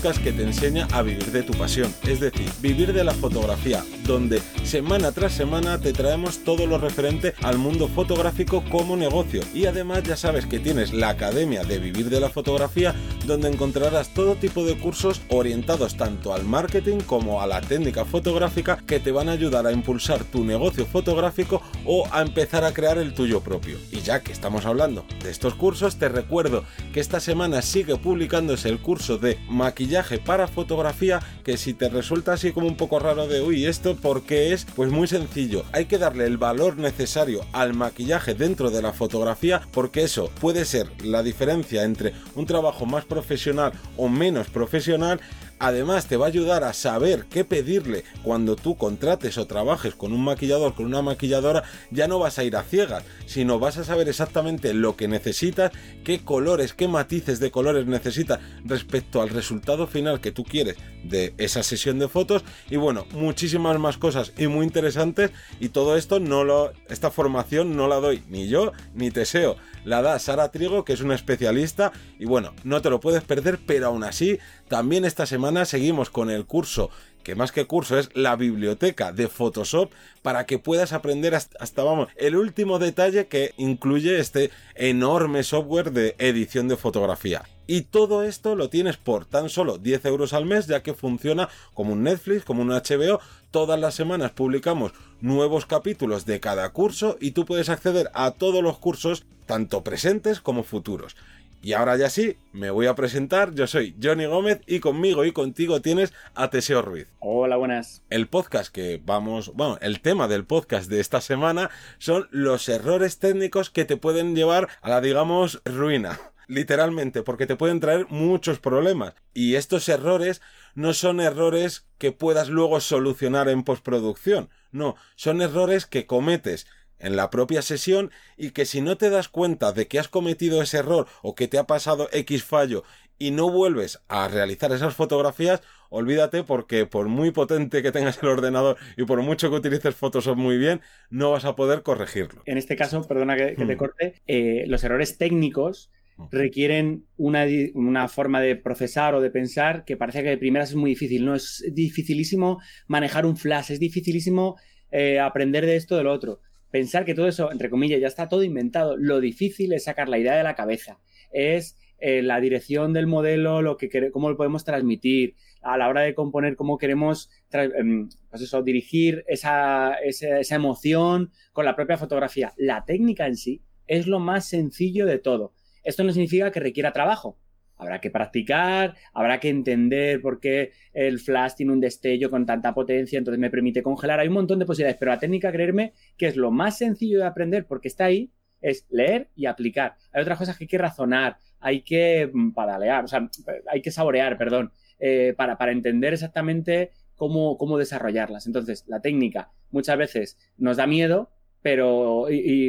que te enseña a vivir de tu pasión, es decir, vivir de la fotografía, donde semana tras semana te traemos todo lo referente al mundo fotográfico como negocio. Y además ya sabes que tienes la Academia de Vivir de la Fotografía, donde encontrarás todo tipo de cursos orientados tanto al marketing como a la técnica fotográfica que te van a ayudar a impulsar tu negocio fotográfico o a empezar a crear el tuyo propio. Y ya que estamos hablando de estos cursos, te recuerdo que esta semana sigue publicándose el curso de maquillaje para fotografía, que si te resulta así como un poco raro de, uy, esto porque es, pues muy sencillo, hay que darle el valor necesario al maquillaje dentro de la fotografía, porque eso puede ser la diferencia entre un trabajo más profesional o menos profesional Además te va a ayudar a saber qué pedirle. Cuando tú contrates o trabajes con un maquillador, con una maquilladora, ya no vas a ir a ciegas, sino vas a saber exactamente lo que necesitas, qué colores, qué matices de colores necesitas respecto al resultado final que tú quieres de esa sesión de fotos. Y bueno, muchísimas más cosas y muy interesantes. Y todo esto no lo esta formación no la doy ni yo ni Teseo, la da Sara Trigo, que es una especialista. Y bueno, no te lo puedes perder, pero aún así también esta semana seguimos con el curso, que más que curso es la biblioteca de Photoshop, para que puedas aprender hasta, vamos, el último detalle que incluye este enorme software de edición de fotografía. Y todo esto lo tienes por tan solo 10 euros al mes, ya que funciona como un Netflix, como un HBO. Todas las semanas publicamos nuevos capítulos de cada curso y tú puedes acceder a todos los cursos, tanto presentes como futuros. Y ahora ya sí, me voy a presentar. Yo soy Johnny Gómez y conmigo y contigo tienes a Teseo Ruiz. Hola, buenas. El podcast que vamos, bueno, el tema del podcast de esta semana son los errores técnicos que te pueden llevar a la, digamos, ruina. Literalmente, porque te pueden traer muchos problemas. Y estos errores no son errores que puedas luego solucionar en postproducción. No, son errores que cometes en la propia sesión y que si no te das cuenta de que has cometido ese error o que te ha pasado X fallo y no vuelves a realizar esas fotografías, olvídate porque por muy potente que tengas el ordenador y por mucho que utilices Photoshop muy bien, no vas a poder corregirlo. En este caso, perdona que, te hmm. corte, eh, los errores técnicos hmm. requieren una, una, forma de procesar o de pensar que parece que de primeras es muy difícil, ¿no? Es dificilísimo manejar un flash, es dificilísimo eh, aprender de esto, de lo otro pensar que todo eso, entre comillas, ya está todo inventado. Lo difícil es sacar la idea de la cabeza. Es eh, la dirección del modelo, lo que cómo lo podemos transmitir, a la hora de componer, cómo queremos em, pues eso, dirigir esa, esa, emoción con la propia fotografía. La técnica en sí es lo más sencillo de todo. Esto no significa que requiera trabajo. Habrá que practicar, habrá que entender por qué el flash tiene un destello con tanta potencia, entonces me permite congelar. Hay un montón de posibilidades, pero la técnica, creerme, que es lo más sencillo de aprender porque está ahí, es leer y aplicar. Hay otras cosas que hay que razonar, hay que mm, padalear, o sea, hay que saborear, perdón, eh, para, para entender exactamente cómo, cómo desarrollarlas. Entonces, la técnica muchas veces nos da miedo, pero,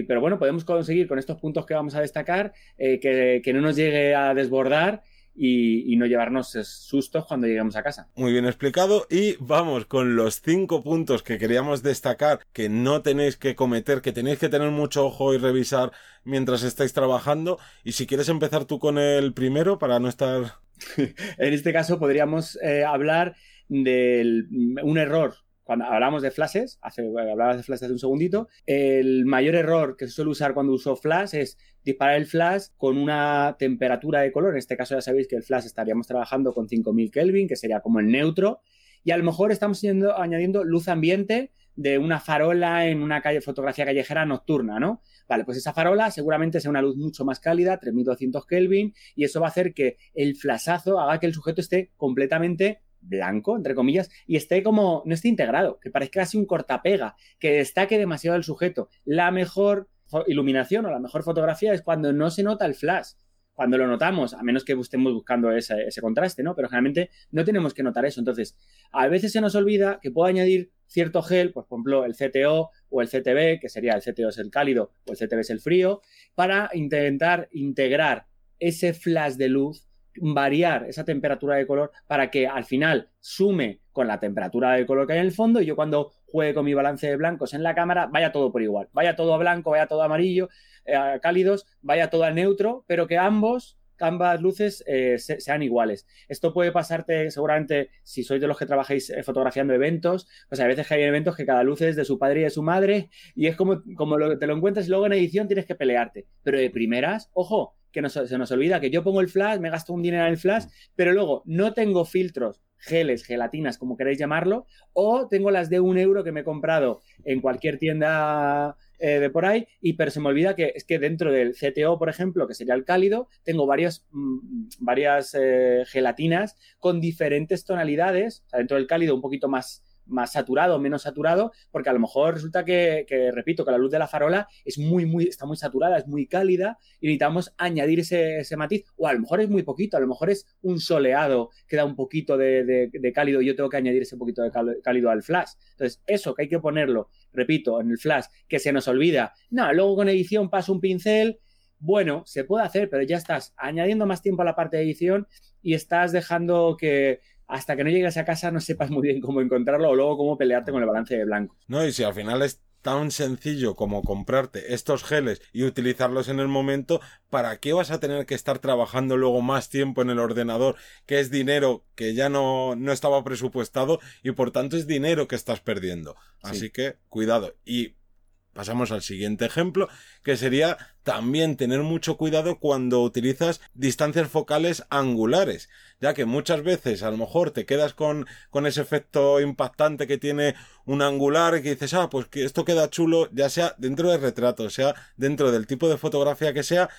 pero bueno, podemos conseguir con estos puntos que vamos a destacar eh, que, no nos llegue a desbordar y, no llevarnos sustos cuando lleguemos a casa. Muy bien explicado y vamos con los cinco puntos que queríamos destacar que no tenéis que cometer, que tenéis que tener mucho ojo y revisar mientras estáis trabajando. Y si quieres empezar tú con el primero para no estar... en este caso podríamos eh, hablar de un error cuando hablamos de flashes, hablabas de flashes hace un segundito, el mayor error que se suele usar cuando uso flash es disparar el flash con una temperatura de color. En este caso ya sabéis que el flash estaríamos trabajando con 5000 Kelvin, que sería como el neutro, y a lo mejor estamos añadiendo luz ambiente de una farola en una calle, fotografía callejera nocturna, ¿no? Vale, pues esa farola seguramente sea una luz mucho más cálida, 3200 Kelvin, y eso va a hacer que el flashazo haga que el sujeto esté completamente blanco, entre comillas, y esté como, no esté integrado, que parezca casi un cortapega, que destaque demasiado el sujeto. La mejor iluminación o la mejor fotografía es cuando no se nota el flash. Cuando lo notamos, a menos que estemos buscando ese, ese contraste, ¿no? Pero generalmente no tenemos que notar eso. Entonces, a veces se nos olvida que puedo añadir cierto gel, pues, por ejemplo, el CTO o el CTB, que sería el CTO es el cálido o el CTB es el frío, para intentar integrar ese flash de luz variar esa temperatura de color para que al final sume con la temperatura de color que hay en el fondo y yo cuando juegue con mi balance de blancos en la cámara vaya todo por igual, vaya todo a blanco, vaya todo a amarillo, eh, cálidos, vaya todo a neutro, pero que ambos ambas luces eh, sean iguales. Esto puede pasarte seguramente si sois de los que trabajáis eh, fotografiando eventos, pues a veces que hay eventos que cada luz es de su padre y de su madre y es como, como lo, te lo encuentras y luego en edición tienes que pelearte. Pero de primeras, ojo, que se nos olvida que yo pongo el flash, me gasto un dinero en el flash, pero luego no tengo filtros, geles, gelatinas, como queréis llamarlo, o tengo las de un euro que me he comprado en cualquier tienda eh, de por ahí, y pero se me olvida que es que dentro del CTO, por ejemplo, que sería el cálido, tengo varias, mm, varias eh, gelatinas con diferentes tonalidades, o sea, dentro del cálido un poquito más más saturado o menos saturado, porque a lo mejor resulta que, repito, que la luz de la farola es muy, muy, está muy saturada, es muy cálida y necesitamos añadir ese, matiz, o a lo mejor es muy poquito, a lo mejor es un soleado que da un poquito de, cálido y yo tengo que añadir ese poquito de cálido al flash. Entonces, eso que hay que ponerlo, repito, en el flash, que se nos olvida, no, luego con edición paso un pincel, bueno, se puede hacer, pero ya estás añadiendo más tiempo a la parte de edición y estás dejando que, hasta que no llegues a casa no sepas muy bien cómo encontrarlo o luego cómo pelearte con el balance de blanco. No, y si al final es tan sencillo como comprarte estos geles y utilizarlos en el momento, ¿para qué vas a tener que estar trabajando luego más tiempo en el ordenador, que es dinero que ya no, no estaba presupuestado y por tanto es dinero que estás perdiendo? Así que cuidado. Y Pasamos al siguiente ejemplo, que sería también tener mucho cuidado cuando utilizas distancias focales angulares, ya que muchas veces a lo mejor te quedas con, con ese efecto impactante que tiene un angular y que dices, ah, pues que esto queda chulo, ya sea dentro del retrato, sea dentro del tipo de fotografía que sea,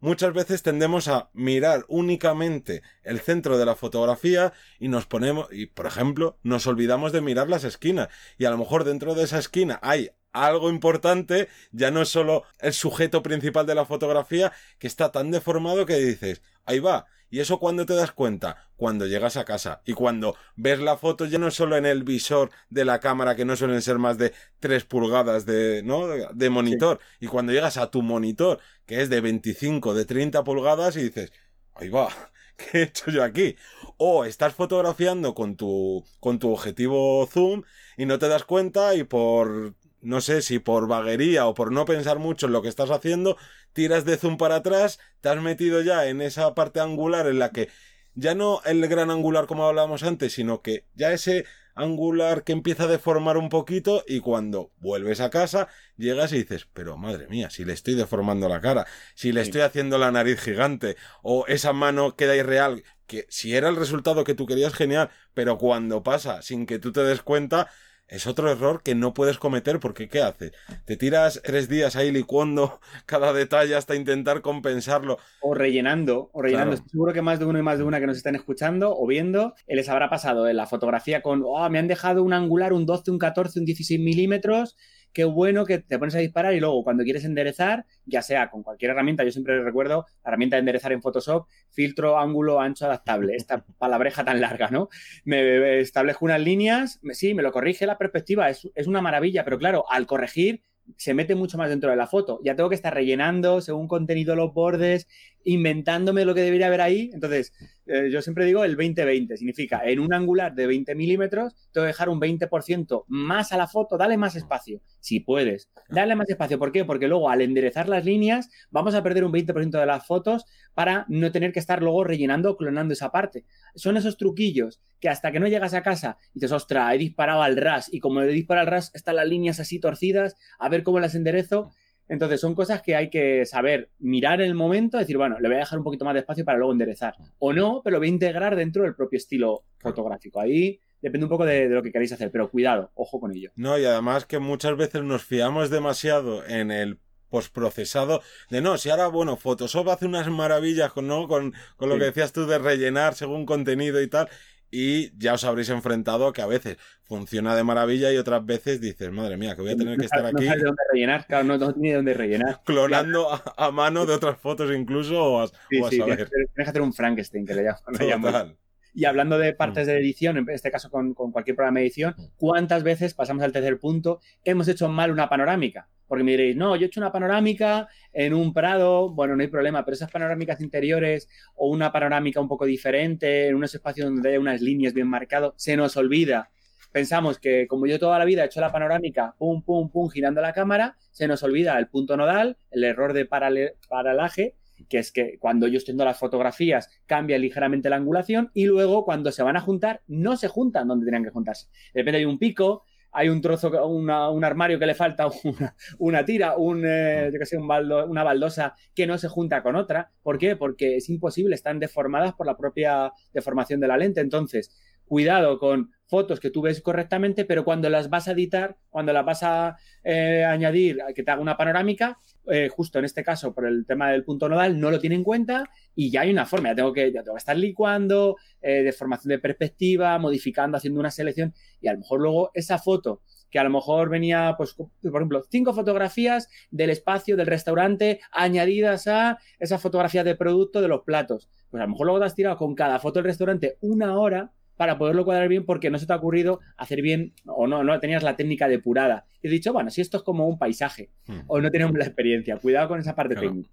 muchas veces tendemos a mirar únicamente el centro de la fotografía y nos ponemos, y por ejemplo, nos olvidamos de mirar las esquinas. Y a lo mejor dentro de esa esquina hay algo importante, ya no es solo el sujeto principal de la fotografía, que está tan deformado que dices, ahí va. ¿Y eso cuando te das cuenta? Cuando llegas a casa y cuando ves la foto ya no solo en el visor de la cámara, que no suelen ser más de 3 pulgadas de, ¿no? de monitor, y cuando llegas a tu monitor, que es de 25, de 30 pulgadas, y dices, ahí va, ¿qué he hecho yo aquí? O estás fotografiando con tu, con tu objetivo zoom y no te das cuenta y por no sé si por vaguería o por no pensar mucho en lo que estás haciendo, tiras de zoom para atrás, te has metido ya en esa parte angular en la que ya no el gran angular como hablábamos antes, sino que ya ese angular que empieza a deformar un poquito y cuando vuelves a casa llegas y dices, pero madre mía, si le estoy deformando la cara, si le estoy haciendo la nariz gigante o esa mano queda irreal, que si era el resultado que tú querías, genial, pero cuando pasa sin que tú te des cuenta, es otro error que no puedes cometer porque ¿qué haces? Te tiras tres días ahí licuando cada detalle hasta intentar compensarlo. O rellenando, o rellenando. Seguro que más de uno y más de una que nos están escuchando o viendo, les habrá pasado en la fotografía con, oh, me han dejado un angular, un 12, un 14, un 16 milímetros qué bueno que te pones a disparar y luego cuando quieres enderezar, ya sea con cualquier herramienta, yo siempre recuerdo la herramienta de enderezar en Photoshop, filtro, ángulo, ancho, adaptable, esta palabreja tan larga, ¿no? Me establezco unas líneas, sí, me lo corrige la perspectiva, es, es una maravilla, pero claro, al corregir se mete mucho más dentro de la foto. Ya tengo que estar rellenando según contenido los bordes, inventándome lo que debería haber ahí. Entonces, eh, yo siempre digo el 20-20. Significa, en un angular de 20 milímetros, tengo que dejar un 20% más a la foto, dale más espacio, si puedes. Dale más espacio. ¿Por qué? Porque luego al enderezar las líneas, vamos a perder un 20% de las fotos para no tener que estar luego rellenando o clonando esa parte. Son esos truquillos que hasta que no llegas a casa y dices, ostras, he disparado al ras y como he disparado al ras están las líneas así torcidas, a ver cómo las enderezo. Entonces son cosas que hay que saber mirar en el momento, decir, bueno, le voy a dejar un poquito más de espacio para luego enderezar. O no, pero lo voy a integrar dentro del propio estilo fotográfico. Ahí depende un poco de, lo que queréis hacer, pero cuidado, ojo con ello. No, y además que muchas veces nos fiamos demasiado en el postprocesado de no, si ahora, bueno, Photoshop hace unas maravillas con, ¿no? con, con lo que decías tú de rellenar según contenido y tal, y ya os habréis enfrentado que a veces funciona de maravilla y otras veces dices, madre mía, que voy a tener que estar aquí. No dónde rellenar, claro, no, tiene dónde rellenar. Clonando a, mano de otras fotos incluso o a, sí, sí, Tienes, que hacer un Frankenstein que le llaman. Y hablando de partes de edición, en este caso con, con, cualquier programa de edición, ¿cuántas veces, pasamos al tercer punto, hemos hecho mal una panorámica? Porque me diréis, no, yo he hecho una panorámica en un prado, bueno, no hay problema, pero esas panorámicas interiores o una panorámica un poco diferente, en unos espacios donde hay unas líneas bien marcadas, se nos olvida. Pensamos que como yo toda la vida he hecho la panorámica, pum, pum, pum, girando la cámara, se nos olvida el punto nodal, el error de paralaje que es que cuando yo estoy viendo las fotografías cambia ligeramente la angulación y luego cuando se van a juntar no se juntan donde tenían que juntarse. De repente hay un pico, hay un trozo, un armario que le falta una, tira, un, eh, una baldosa que no se junta con otra. ¿Por qué? Porque es imposible, están deformadas por la propia deformación de la lente. Entonces, cuidado con fotos que tú ves correctamente, pero cuando las vas a editar, cuando las vas a eh, añadir, que te haga una panorámica, eh, justo en este caso por el tema del punto nodal, no lo tiene en cuenta y ya hay una forma, ya tengo que, ya tengo que estar licuando, eh, deformación de perspectiva, modificando, haciendo una selección y a lo mejor luego esa foto que a lo mejor venía, pues, por ejemplo, cinco fotografías del espacio del restaurante añadidas a esa fotografía de producto de los platos. Pues a lo mejor luego te has tirado con cada foto del restaurante una hora para poderlo cuadrar bien porque no se te ha ocurrido hacer bien o no, no tenías la técnica depurada. Y he dicho, bueno, si esto es como un paisaje hmm. o no tenemos la experiencia, cuidado con esa parte técnica.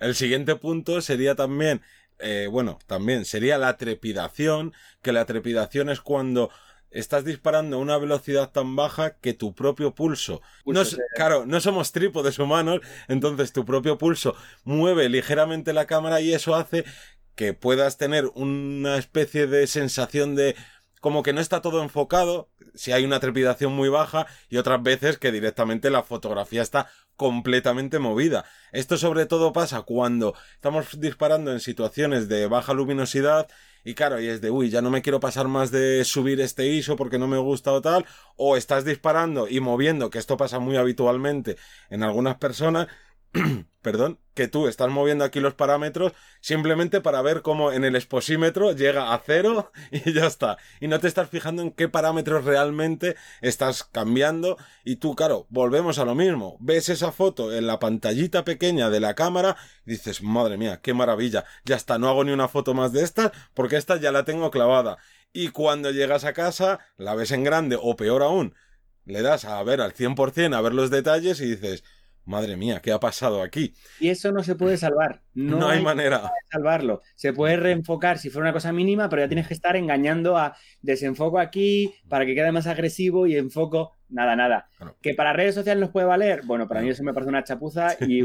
El siguiente punto sería también, eh, bueno, también sería la trepidación, que la trepidación es cuando estás disparando a una velocidad tan baja que tu propio pulso, no, claro, no somos trípodes humanos, entonces tu propio pulso mueve ligeramente la cámara y eso hace que puedas tener una especie de sensación de como que no está todo enfocado, si hay una trepidación muy baja y otras veces que directamente la fotografía está completamente movida. Esto sobre todo pasa cuando estamos disparando en situaciones de baja luminosidad y claro, y es de, uy, ya no me quiero pasar más de subir este ISO porque no me gusta o tal, o estás disparando y moviendo, que esto pasa muy habitualmente en algunas personas, perdón, que tú estás moviendo aquí los parámetros simplemente para ver cómo en el exposímetro llega a cero y ya está. Y no te estás fijando en qué parámetros realmente estás cambiando. Y tú, claro, volvemos a lo mismo. Ves esa foto en la pantallita pequeña de la cámara y dices, madre mía, qué maravilla. Ya está, no hago ni una foto más de estas porque esta ya la tengo clavada. Y cuando llegas a casa, la ves en grande o peor aún, le das a ver al 100% a ver los detalles y dices, Madre mía, ¿qué ha pasado aquí? Y eso no se puede salvar. No, hay, manera de salvarlo. Se puede reenfocar si fuera una cosa mínima, pero ya tienes que estar engañando a desenfoco aquí para que quede más agresivo y enfoco. Nada, nada. ¿Que para redes sociales nos puede valer? Bueno, para mí eso me parece una chapuza y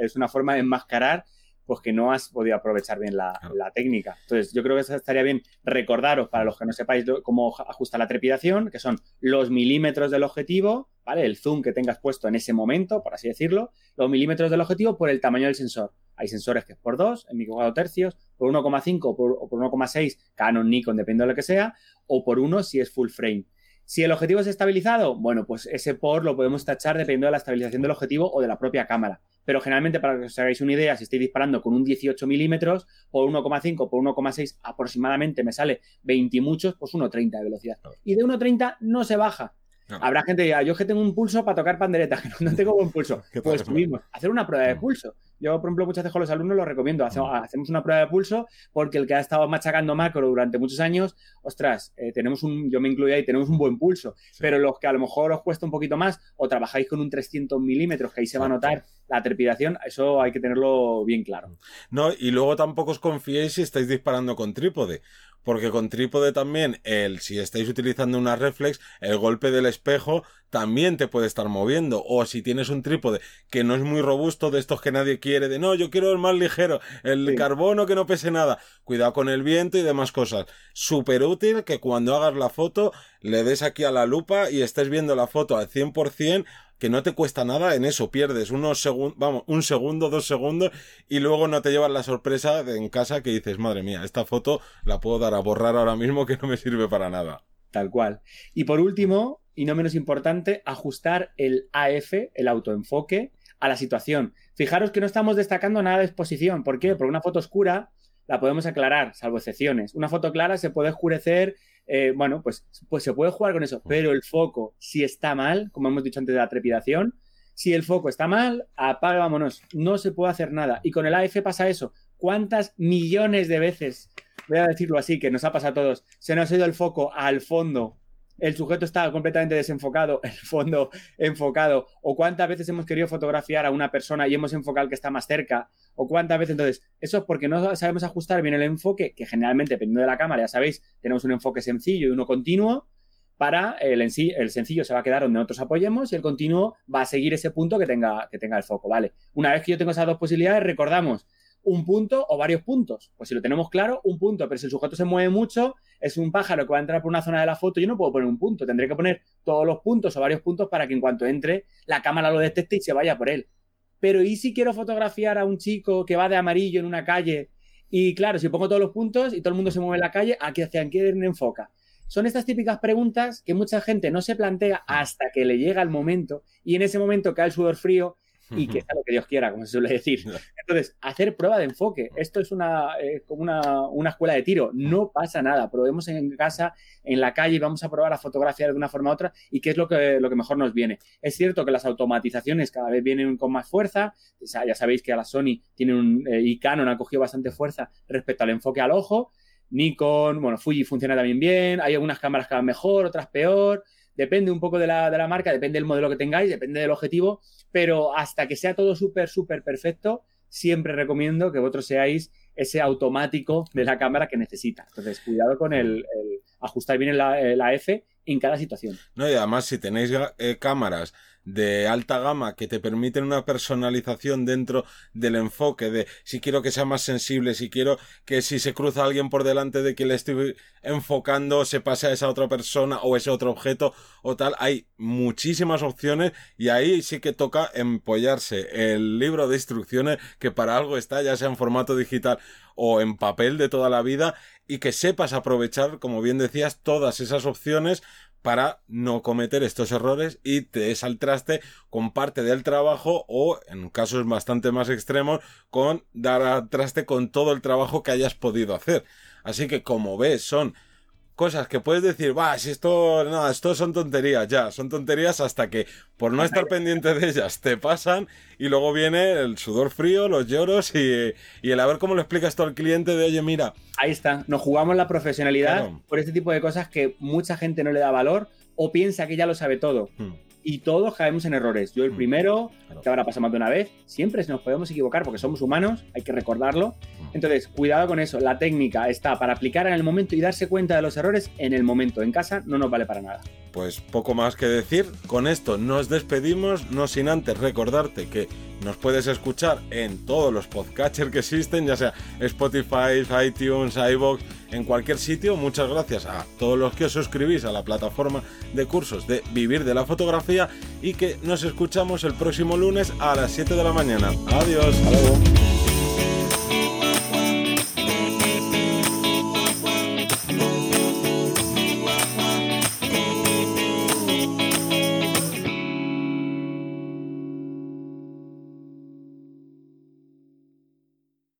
es una forma de enmascarar pues que no has podido aprovechar bien la, técnica. Entonces, yo creo que estaría bien recordaros, para los que no sepáis cómo ajusta la trepidación, que son los milímetros del objetivo, ¿vale? El zoom que tengas puesto en ese momento, por así decirlo, los milímetros del objetivo por el tamaño del sensor. Hay sensores que es por 2, en micro tercios, por 1,5 o por, por 1,6, Canon, Nikon, depende de lo que sea, o por 1 si es full frame. Si el objetivo es estabilizado, bueno, pues ese por lo podemos tachar dependiendo de la estabilización del objetivo o de la propia cámara. Pero generalmente, para que os hagáis una idea, si estoy disparando con un 18 milímetros, por 1,5, por 1,6 aproximadamente me sale 20 y muchos, pues 1,30 de velocidad. Y de 1,30 no se baja. Habrá gente que diga, yo que tengo un pulso para tocar pandereta, que no tengo buen pulso. pues mismo, hacer una prueba de pulso. Yo, por ejemplo, muchas veces con los alumnos lo recomiendo. Hacemos, una prueba de pulso porque el que ha estado machacando macro durante muchos años, ostras, eh, tenemos un, yo me incluyo ahí, tenemos un buen pulso. Pero los que a lo mejor os cuesta un poquito más o trabajáis con un 300 milímetros, que ahí se va a notar la trepidación, eso hay que tenerlo bien claro. No, y luego tampoco os confiéis si estáis disparando con trípode, porque con trípode también, el, si estáis utilizando una reflex, el golpe del espejo también te puede estar moviendo. O si tienes un trípode que no es muy robusto, de estos que nadie quiere, de no, yo quiero el más ligero, el carbono que no pese nada. Cuidado con el viento y demás cosas. Súper útil que cuando hagas la foto le des aquí a la lupa y estés viendo la foto al 100% que no te cuesta nada en eso, pierdes unos segundos, vamos, un segundo, dos segundos y luego no te llevas la sorpresa en casa que dices, madre mía, esta foto la puedo dar a borrar ahora mismo que no me sirve para nada. Tal cual. Y por último, y no menos importante, ajustar el AF, el autoenfoque, a la situación. Fijaros que no estamos destacando nada de exposición. ¿Por qué? Porque una foto oscura la podemos aclarar, salvo excepciones. Una foto clara se puede oscurecer eh, bueno, pues, pues se puede jugar con eso, pero el foco, si está mal, como hemos dicho antes de la trepidación, si el foco está mal, apaga, vámonos, no se puede hacer nada. Y con el AF pasa eso. ¿Cuántas millones de veces, voy a decirlo así, que nos ha pasado a todos, se nos ha ido el foco al fondo el sujeto está completamente desenfocado, el fondo enfocado, o cuántas veces hemos querido fotografiar a una persona y hemos enfocado al que está más cerca, o cuántas veces, entonces, eso es porque no sabemos ajustar bien el enfoque, que generalmente, dependiendo de la cámara, ya sabéis, tenemos un enfoque sencillo y uno continuo, para el, el sencillo se va a quedar donde nosotros apoyemos y el continuo va a seguir ese punto que tenga, que tenga el foco, ¿vale? Una vez que yo tengo esas dos posibilidades, recordamos, un punto o varios puntos. Pues si lo tenemos claro, un punto, pero si el sujeto se mueve mucho, es un pájaro que va a entrar por una zona de la foto, yo no puedo poner un punto, tendré que poner todos los puntos o varios puntos para que en cuanto entre, la cámara lo detecte y se vaya por él. Pero ¿y si quiero fotografiar a un chico que va de amarillo en una calle? Y claro, si pongo todos los puntos y todo el mundo se mueve en la calle, ¿a hacia quién enfoca? Son estas típicas preguntas que mucha gente no se plantea hasta que le llega el momento y en ese momento cae el sudor frío y que sea lo que Dios quiera, como se suele decir. Entonces, hacer prueba de enfoque. Esto es una, eh, como una, escuela de tiro. No pasa nada. Probemos en casa, en la calle, y vamos a probar a fotografiar de una forma u otra y qué es lo que, lo que mejor nos viene. Es cierto que las automatizaciones cada vez vienen con más fuerza. ya sabéis que a la Sony tiene un, eh, y Canon ha cogido bastante fuerza respecto al enfoque al ojo. Nikon, bueno, Fuji funciona también bien. Hay algunas cámaras que van mejor, otras peor depende un poco de la, de la, marca, depende del modelo que tengáis, depende del objetivo, pero hasta que sea todo súper, súper perfecto, siempre recomiendo que vosotros seáis ese automático de la cámara que necesita. Entonces, cuidado con el, ajustar bien la, la, F en cada situación. No, y además, si tenéis eh, cámaras de alta gama que te permiten una personalización dentro del enfoque de si quiero que sea más sensible, si quiero que si se cruza alguien por delante de que le estoy enfocando se pase a esa otra persona o ese otro objeto o tal, hay muchísimas opciones y ahí sí que toca empollarse el libro de instrucciones que para algo está ya sea en formato digital o en papel de toda la vida y que sepas aprovechar, como bien decías, todas esas opciones para no cometer estos errores y te des al traste con parte del trabajo o, en casos bastante más extremos, con dar al traste con todo el trabajo que hayas podido hacer. Así que, como ves, son cosas que puedes decir, va, si esto, no, esto son tonterías, ya, son tonterías hasta que por no estar pendiente de ellas te pasan y luego viene el sudor frío, los lloros y, el a ver cómo lo explicas tú al cliente de, oye, mira. Ahí está, nos jugamos la profesionalidad por este tipo de cosas que mucha gente no le da valor o piensa que ya lo sabe todo. Hmm y todos caemos en errores. Yo el mm. primero, que habrá pasado más de una vez, siempre nos podemos equivocar porque somos humanos, hay que recordarlo. Mm. Entonces, cuidado con eso. La técnica está para aplicar en el momento y darse cuenta de los errores en el momento. En casa no nos vale para nada. Pues poco más que decir. Con esto nos despedimos, no sin antes recordarte que nos puedes escuchar en todos los podcatchers que existen, ya sea Spotify, iTunes, iVoox, en cualquier sitio. Muchas gracias a todos los que os suscribís a la plataforma de cursos de Vivir de la Fotografía y que nos escuchamos el próximo lunes a las 7 de la mañana. Adiós.